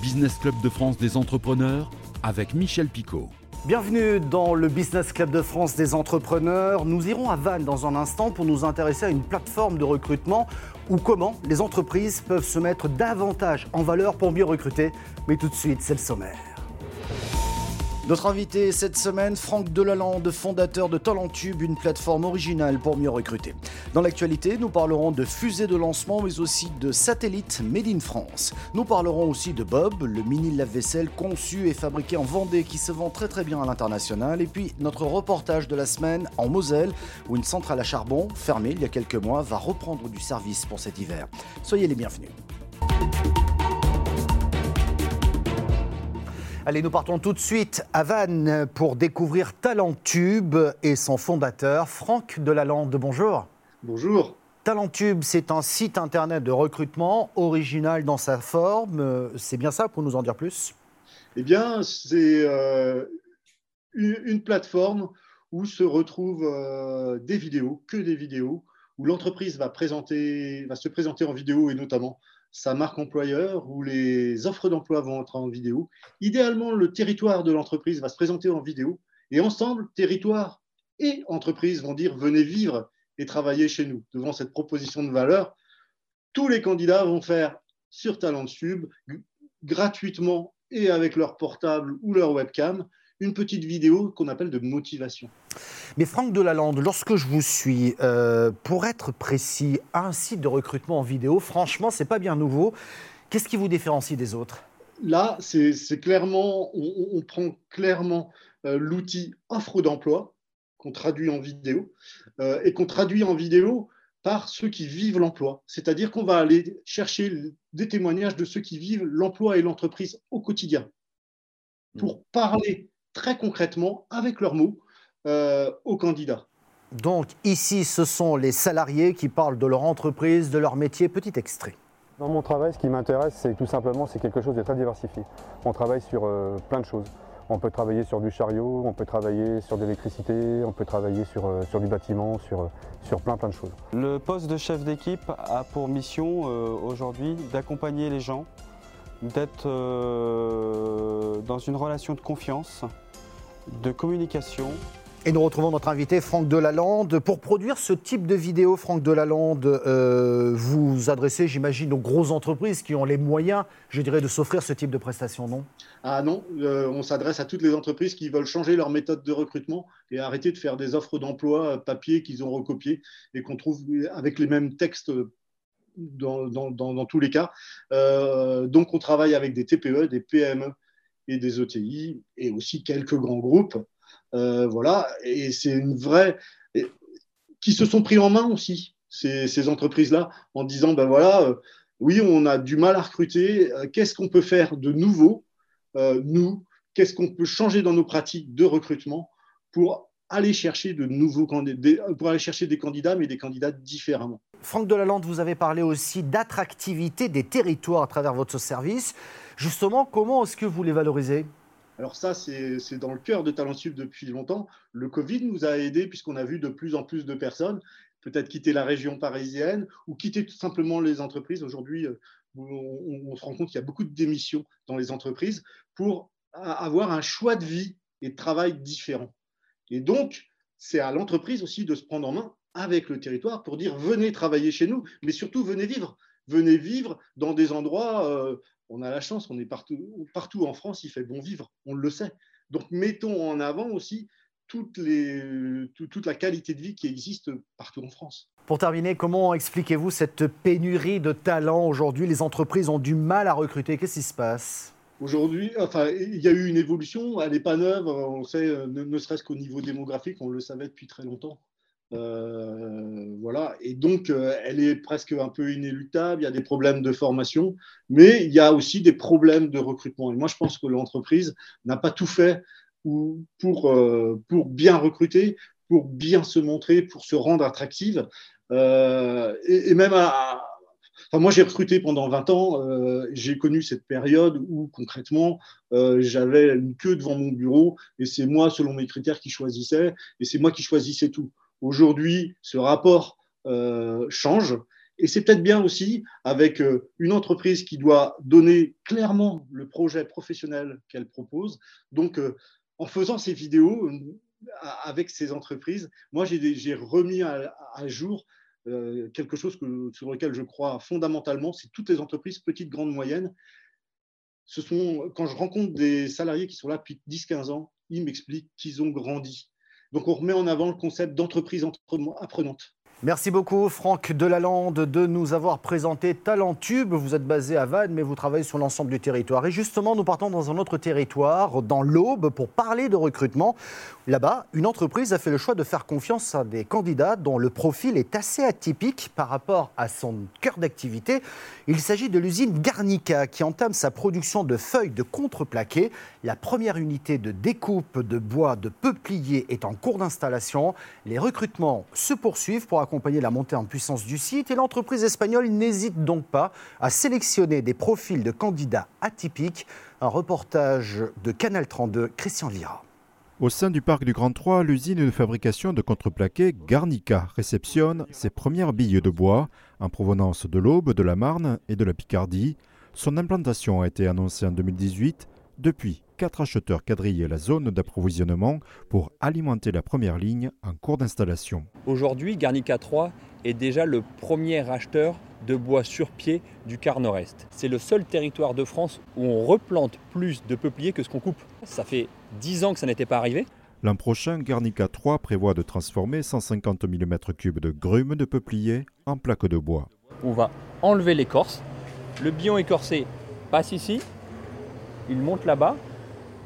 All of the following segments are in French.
Business Club de France des entrepreneurs avec Michel Picot. Bienvenue dans le Business Club de France des entrepreneurs. Nous irons à Vannes dans un instant pour nous intéresser à une plateforme de recrutement ou comment les entreprises peuvent se mettre davantage en valeur pour mieux recruter. Mais tout de suite, c'est le sommaire. Notre invité cette semaine, Franck Delalande, fondateur de Talentube, une plateforme originale pour mieux recruter. Dans l'actualité, nous parlerons de fusées de lancement, mais aussi de satellites made in France. Nous parlerons aussi de Bob, le mini lave-vaisselle conçu et fabriqué en Vendée qui se vend très très bien à l'international. Et puis notre reportage de la semaine en Moselle, où une centrale à charbon, fermée il y a quelques mois, va reprendre du service pour cet hiver. Soyez les bienvenus. Allez, nous partons tout de suite à Vannes pour découvrir Talentube et son fondateur, Franck Delalande. Bonjour. Bonjour. Talentube, c'est un site internet de recrutement original dans sa forme. C'est bien ça pour nous en dire plus? Eh bien, c'est euh, une, plateforme où se retrouvent euh, des vidéos, que des vidéos, où l'entreprise va, présenter, va se présenter en vidéo et notamment sa marque employeur, où les offres d'emploi vont entrer en vidéo. Idéalement, le territoire de l'entreprise va se présenter en vidéo et ensemble, territoire et entreprise vont dire venez vivre et travailler chez nous. Devant cette proposition de valeur, tous les candidats vont faire sur TalentTube gratuitement et avec leur portable ou leur webcam une petite vidéo qu'on appelle de motivation. Mais Franck Delalande, lorsque je vous suis, euh, pour être précis, un site de recrutement en vidéo, franchement, c'est pas bien nouveau. Qu'est-ce qui vous différencie des autres? Là, c'est clairement, on, prend clairement euh, l'outil offre d'emploi qu'on traduit en vidéo euh, et qu'on traduit en vidéo par ceux qui vivent l'emploi. C'est-à-dire qu'on va aller chercher des témoignages de ceux qui vivent l'emploi et l'entreprise au quotidien pour mmh. parler très concrètement, avec leurs mots, euh, aux candidats. Donc ici, ce sont les salariés qui parlent de leur entreprise, de leur métier. Petit extrait. Dans mon travail, ce qui m'intéresse, c'est tout simplement c'est quelque chose de très diversifié. On travaille sur euh, plein de choses. On peut travailler sur du chariot, on peut travailler sur de l'électricité, on peut travailler sur, euh, sur du bâtiment, sur, sur plein plein de choses. Le poste de chef d'équipe a pour mission aujourd'hui d'accompagner les gens d'être euh, dans une relation de confiance, de communication. Et nous retrouvons notre invité Franck Delalande. Pour produire ce type de vidéo, Franck Delalande, euh, vous adressez, j'imagine, aux grosses entreprises qui ont les moyens, je dirais, de s'offrir ce type de prestations, non? Ah non, euh, on s'adresse à toutes les entreprises qui veulent changer leur méthode de recrutement et arrêter de faire des offres d'emploi papier qu'ils ont recopiées et qu'on trouve avec les mêmes textes dans, tous les cas. Euh, donc, on travaille avec des TPE, des PME et des ETI et aussi quelques grands groupes. Euh, voilà, et c'est une vraie. qui se sont pris en main aussi, ces, entreprises-là, en disant ben voilà, euh, oui, on a du mal à recruter, qu'est-ce qu'on peut faire de nouveau, nous, qu'est-ce qu'on peut changer dans nos pratiques de recrutement pour aller chercher de nouveaux candidats, pour aller chercher des candidats, mais des candidats différemment? Franck Delalande, vous avez parlé aussi d'attractivité des territoires à travers votre service. Justement, comment est-ce que vous les valorisez? Alors ça, c'est dans le cœur de Talentube depuis longtemps. Le Covid nous a aidés puisqu'on a vu de plus en plus de personnes peut-être quitter la région parisienne ou quitter tout simplement les entreprises. Aujourd'hui, euh, on, se rend compte qu'il y a beaucoup de démissions dans les entreprises pour avoir un choix de vie et de travail différent. Et donc, c'est à l'entreprise aussi de se prendre en main avec le territoire pour dire venez travailler chez nous, mais surtout venez vivre. Venez vivre dans des endroits, euh, on a la chance, on est partout, partout en France, il fait bon vivre, on le sait. Donc mettons en avant aussi toute, les, toute la qualité de vie qui existe partout en France. Pour terminer, comment expliquez-vous cette pénurie de talents aujourd'hui? Les entreprises ont du mal à recruter. Qu'est-ce qui se passe? Aujourd'hui, enfin, il y a eu une évolution, elle n'est pas neuve, on sait, ne, serait-ce qu'au niveau démographique, on le savait depuis très longtemps. Euh, voilà, et donc euh, elle est presque un peu inéluctable. Il y a des problèmes de formation, mais il y a aussi des problèmes de recrutement. Et moi, je pense que l'entreprise n'a pas tout fait pour, euh, pour bien recruter, pour bien se montrer, pour se rendre attractive. Et, même à, moi, j'ai recruté pendant 20 ans. J'ai connu cette période où, concrètement, j'avais une queue devant mon bureau et c'est moi, selon mes critères, qui choisissais et c'est moi qui choisissais tout. Aujourd'hui, ce rapport euh, change Et c'est peut-être bien aussi avec euh, une entreprise qui doit donner clairement le projet professionnel qu'elle propose. Donc, euh, en faisant ces vidéos avec ces entreprises, moi, j'ai remis à, jour quelque chose sur lequel je crois fondamentalement, c'est toutes les entreprises, petites, grandes, moyennes. Ce sont, quand je rencontre des salariés qui sont là depuis 10-15 ans, ils m'expliquent qu'ils ont grandi. Donc, on remet en avant le concept d'entreprise apprenante. Merci beaucoup Franck Delalande de nous avoir présenté Talentube. Vous êtes basé à Vannes, mais vous travaillez sur l'ensemble du territoire. Et justement, nous partons dans un autre territoire, dans l'Aube, pour parler de recrutement. Là-bas, une entreprise a fait le choix de faire confiance à des candidats dont le profil est assez atypique par rapport à son cœur d'activité. Il s'agit de l'usine Garnica qui entame sa production de feuilles de contreplaqué. La première unité de découpe de bois de peuplier est en cours d'installation. Les recrutements se poursuivent pour accompagner la montée en puissance du site et l'entreprise espagnole n'hésite donc pas à sélectionner des profils de candidats atypiques. Un reportage de Canal 32, Christian Vira. Au sein du parc du Grand 3, l'usine de fabrication de contreplaqué Garnica réceptionne ses premières billes de bois en provenance de l'Aube, de la Marne et de la Picardie. Son implantation a été annoncée en 2018. Depuis, quatre acheteurs quadrillent la zone d'approvisionnement pour alimenter la première ligne en cours d'installation. Aujourd'hui, Garnica 3 est déjà le premier acheteur de bois sur pied du quart nord-est. C'est le seul territoire de France où on replante plus de peupliers que ce qu'on coupe. Ça fait 10 ans que ça n'était pas arrivé. L'an prochain, Garnica 3 prévoit de transformer 150 000 m3 de grumes de peuplier en plaques de bois. On va enlever l'écorce. Le bion écorcé passe ici. Il monte là-bas.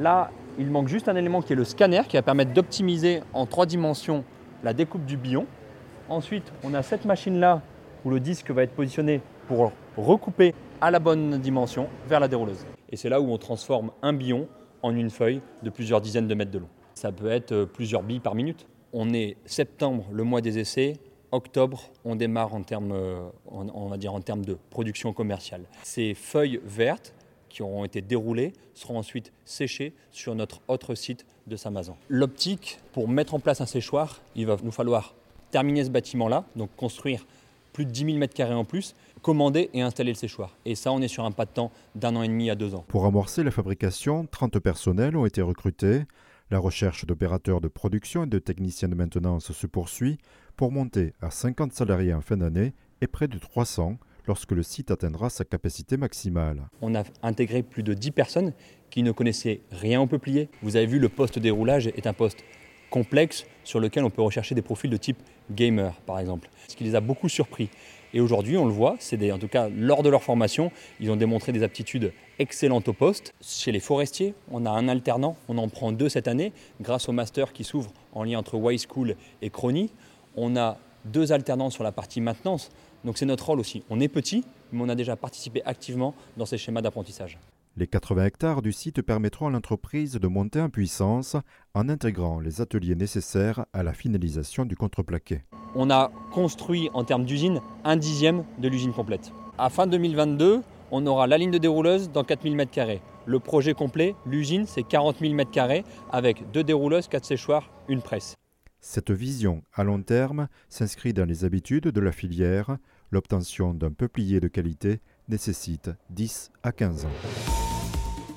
Là, il manque juste un élément qui est le scanner qui va permettre d'optimiser en trois dimensions la découpe du bion. Ensuite, on a cette machine-là où le disque va être positionné pour recouper à la bonne dimension vers la dérouleuse. Et c'est là où on transforme un bion en une feuille de plusieurs dizaines de mètres de long. Ça peut être euh, plusieurs billes par minute. On est septembre, le mois des essais. Octobre, on démarre en termes, euh, de production commerciale. Ces feuilles vertes qui auront été déroulées seront ensuite séchées sur notre autre site de Samazan. L'optique, pour mettre en place un séchoir, il va nous falloir terminer ce bâtiment-là, donc construire plus de 10 000 m2 en plus, commander et installer le séchoir. Et ça, on est sur un pas de temps d'un an et demi à deux ans. Pour amorcer la fabrication, 30 personnels ont été recrutés. La recherche d'opérateurs de production et de techniciens de maintenance se poursuit pour monter à 50 salariés en fin d'année et près de 300 lorsque le site atteindra sa capacité maximale. On a intégré plus de 10 personnes qui ne connaissaient rien au peuplier. Vous avez vu, le poste déroulage est un poste complexe sur lequel on peut rechercher des profils de type gamer, par exemple. Ce qui les a beaucoup surpris. Et aujourd'hui, on le voit, c'est en tout cas lors de leur formation, ils ont démontré des aptitudes excellentes au poste. Chez les forestiers, on a un alternant, on en prend deux cette année, grâce au master qui s'ouvre en lien entre Y School et Crony. On a deux alternants sur la partie maintenance. Donc c'est notre rôle aussi. On est petit, mais on a déjà participé activement dans ces schémas d'apprentissage. Les 80 hectares du site permettront à l'entreprise de monter en puissance en intégrant les ateliers nécessaires à la finalisation du contreplaqué. On a construit en termes d'usine un dixième de l'usine complète. À fin 2022, on aura la ligne de dérouleuse dans 4000 m2. Le projet complet, l'usine, c'est 40 000 m2 avec deux dérouleuses, quatre séchoirs, une presse. Cette vision à long terme s'inscrit dans les habitudes de la filière. L'obtention d'un peuplier de qualité nécessite 10 à 15 ans.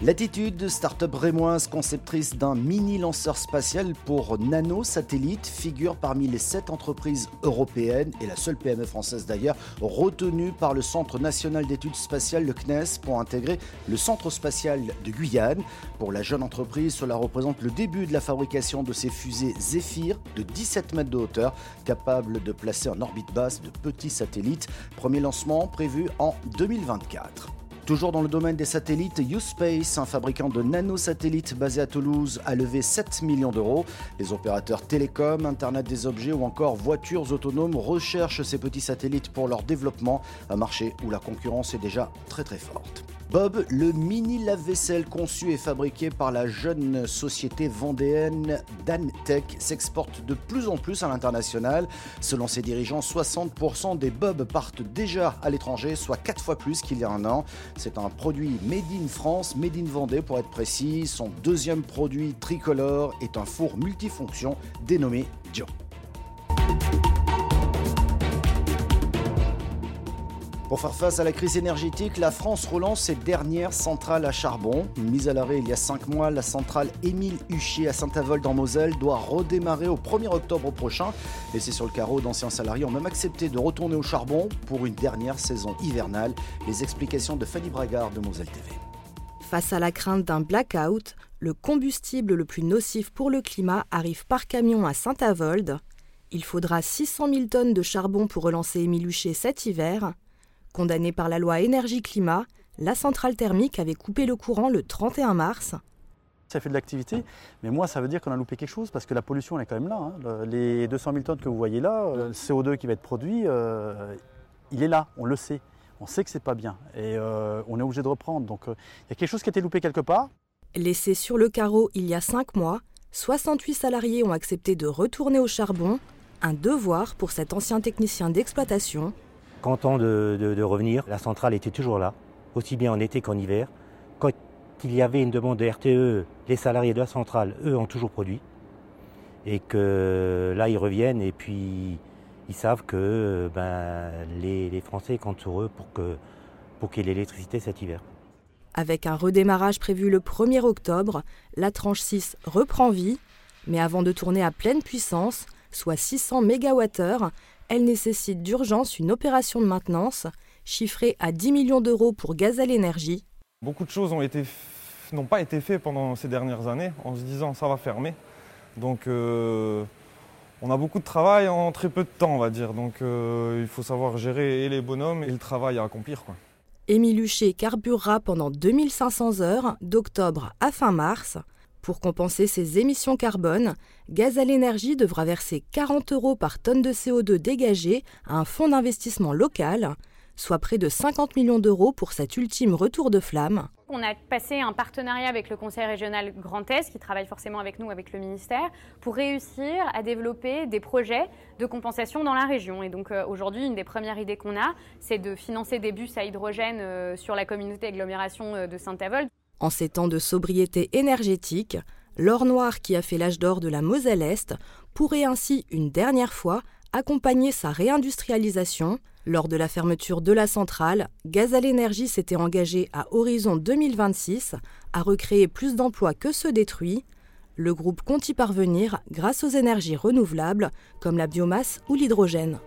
Latitude, start-up rémoise conceptrice d'un mini lanceur spatial pour nanosatellites, figure parmi les sept entreprises européennes et la seule PME française d'ailleurs retenue par le Centre national d'études spatiales, le CNES, pour intégrer le Centre spatial de Guyane. Pour la jeune entreprise, cela représente le début de la fabrication de ces fusées Zephyr de 17 mètres de hauteur, capables de placer en orbite basse de petits satellites. Premier lancement prévu en 2024. Toujours dans le domaine des satellites, U-Space, un fabricant de nanosatellites basé à Toulouse, a levé 7 millions d'euros. Les opérateurs télécoms, Internet des objets ou encore voitures autonomes recherchent ces petits satellites pour leur développement, un marché où la concurrence est déjà très très forte. Bob, le mini lave-vaisselle conçu et fabriqué par la jeune société vendéenne Dantech, s'exporte de plus en plus à l'international. Selon ses dirigeants, 60% des Bob partent déjà à l'étranger, soit 4 fois plus qu'il y a un an. C'est un produit made in France, made in Vendée pour être précis. Son deuxième produit tricolore est un four multifonction dénommé Dio. Pour faire face à la crise énergétique, la France relance ses dernières centrales à charbon. Mise à l'arrêt il y a cinq mois, la centrale Émile Huchier à Saint-Avold en Moselle doit redémarrer au 1er octobre prochain. Laissés sur le carreau, d'anciens salariés ont même accepté de retourner au charbon pour une dernière saison hivernale. Les explications de Fanny Bragard de Moselle TV. Face à la crainte d'un blackout, le combustible le plus nocif pour le climat arrive par camion à Saint-Avold. Il faudra 600 000 tonnes de charbon pour relancer Émile Huchier cet hiver. Condamnée par la loi énergie-climat, la centrale thermique avait coupé le courant le 31 mars. Ça fait de l'activité, mais moi ça veut dire qu'on a loupé quelque chose parce que la pollution elle est quand même là. hein. Les 200 000 tonnes que vous voyez là, euh, le CO2 qui va être produit, euh, il est là, on le sait. On sait que c'est pas bien et euh, on est obligé de reprendre. Donc euh, il y a quelque chose qui a été loupé quelque part. Laissé sur le carreau il y a 5 mois, 68 salariés ont accepté de retourner au charbon, un devoir pour cet ancien technicien d'exploitation. Content de, de- revenir, la centrale était toujours là, aussi bien en été qu'en hiver. Quand il y avait une demande de RTE, les salariés de la centrale, eux, ont toujours produit. Et que là, ils reviennent et puis ils savent que ben, les, Français comptent sur eux pour que pour qu'il y ait l'électricité cet hiver. Avec un redémarrage prévu le 1er octobre, la tranche 6 reprend vie, mais avant de tourner à pleine puissance, soit 600 MWh, elle nécessite d'urgence une opération de maintenance chiffrée à 10 millions d'euros pour Gazelle Énergie. Beaucoup de choses n'ont pas été faites pendant ces dernières années en se disant ça va fermer. Donc euh, on a beaucoup de travail en très peu de temps on va dire. Donc euh, il faut savoir gérer et les bonhommes et le travail à accomplir. Quoi. Émile Huchet carburera pendant 2500 heures d'octobre à fin mars. Pour compenser ses émissions carbone, Gazelle Énergie devra verser 40 euros par tonne de CO2 dégagé à un fonds d'investissement local, soit près de 50 millions d'euros pour cet ultime retour de flamme. On a passé un partenariat avec le Conseil régional Grand Est, qui travaille forcément avec nous, avec le ministère, pour réussir à développer des projets de compensation dans la région. Et donc euh, aujourd'hui, une des premières idées qu'on a, c'est de financer des bus à hydrogène euh, sur la communauté agglomération euh, de Saint-Avold. En ces temps de sobriété énergétique, l'or noir qui a fait l'âge d'or de la Moselle-Est pourrait ainsi une dernière fois accompagner sa réindustrialisation. Lors de la fermeture de la centrale, Gazal Énergie s'était engagé à horizon 2026 à recréer plus d'emplois que ceux détruits. Le groupe compte y parvenir grâce aux énergies renouvelables comme la biomasse ou l'hydrogène.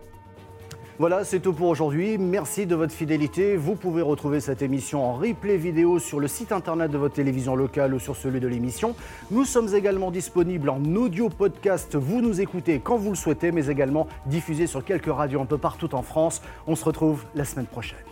Voilà, c'est tout pour aujourd'hui. Merci de votre fidélité. Vous pouvez retrouver cette émission en replay vidéo sur le site internet de votre télévision locale ou sur celui de l'émission. Nous sommes également disponibles en audio podcast. Vous nous écoutez quand vous le souhaitez, mais également diffusés sur quelques radios un peu partout en France. On se retrouve la semaine prochaine.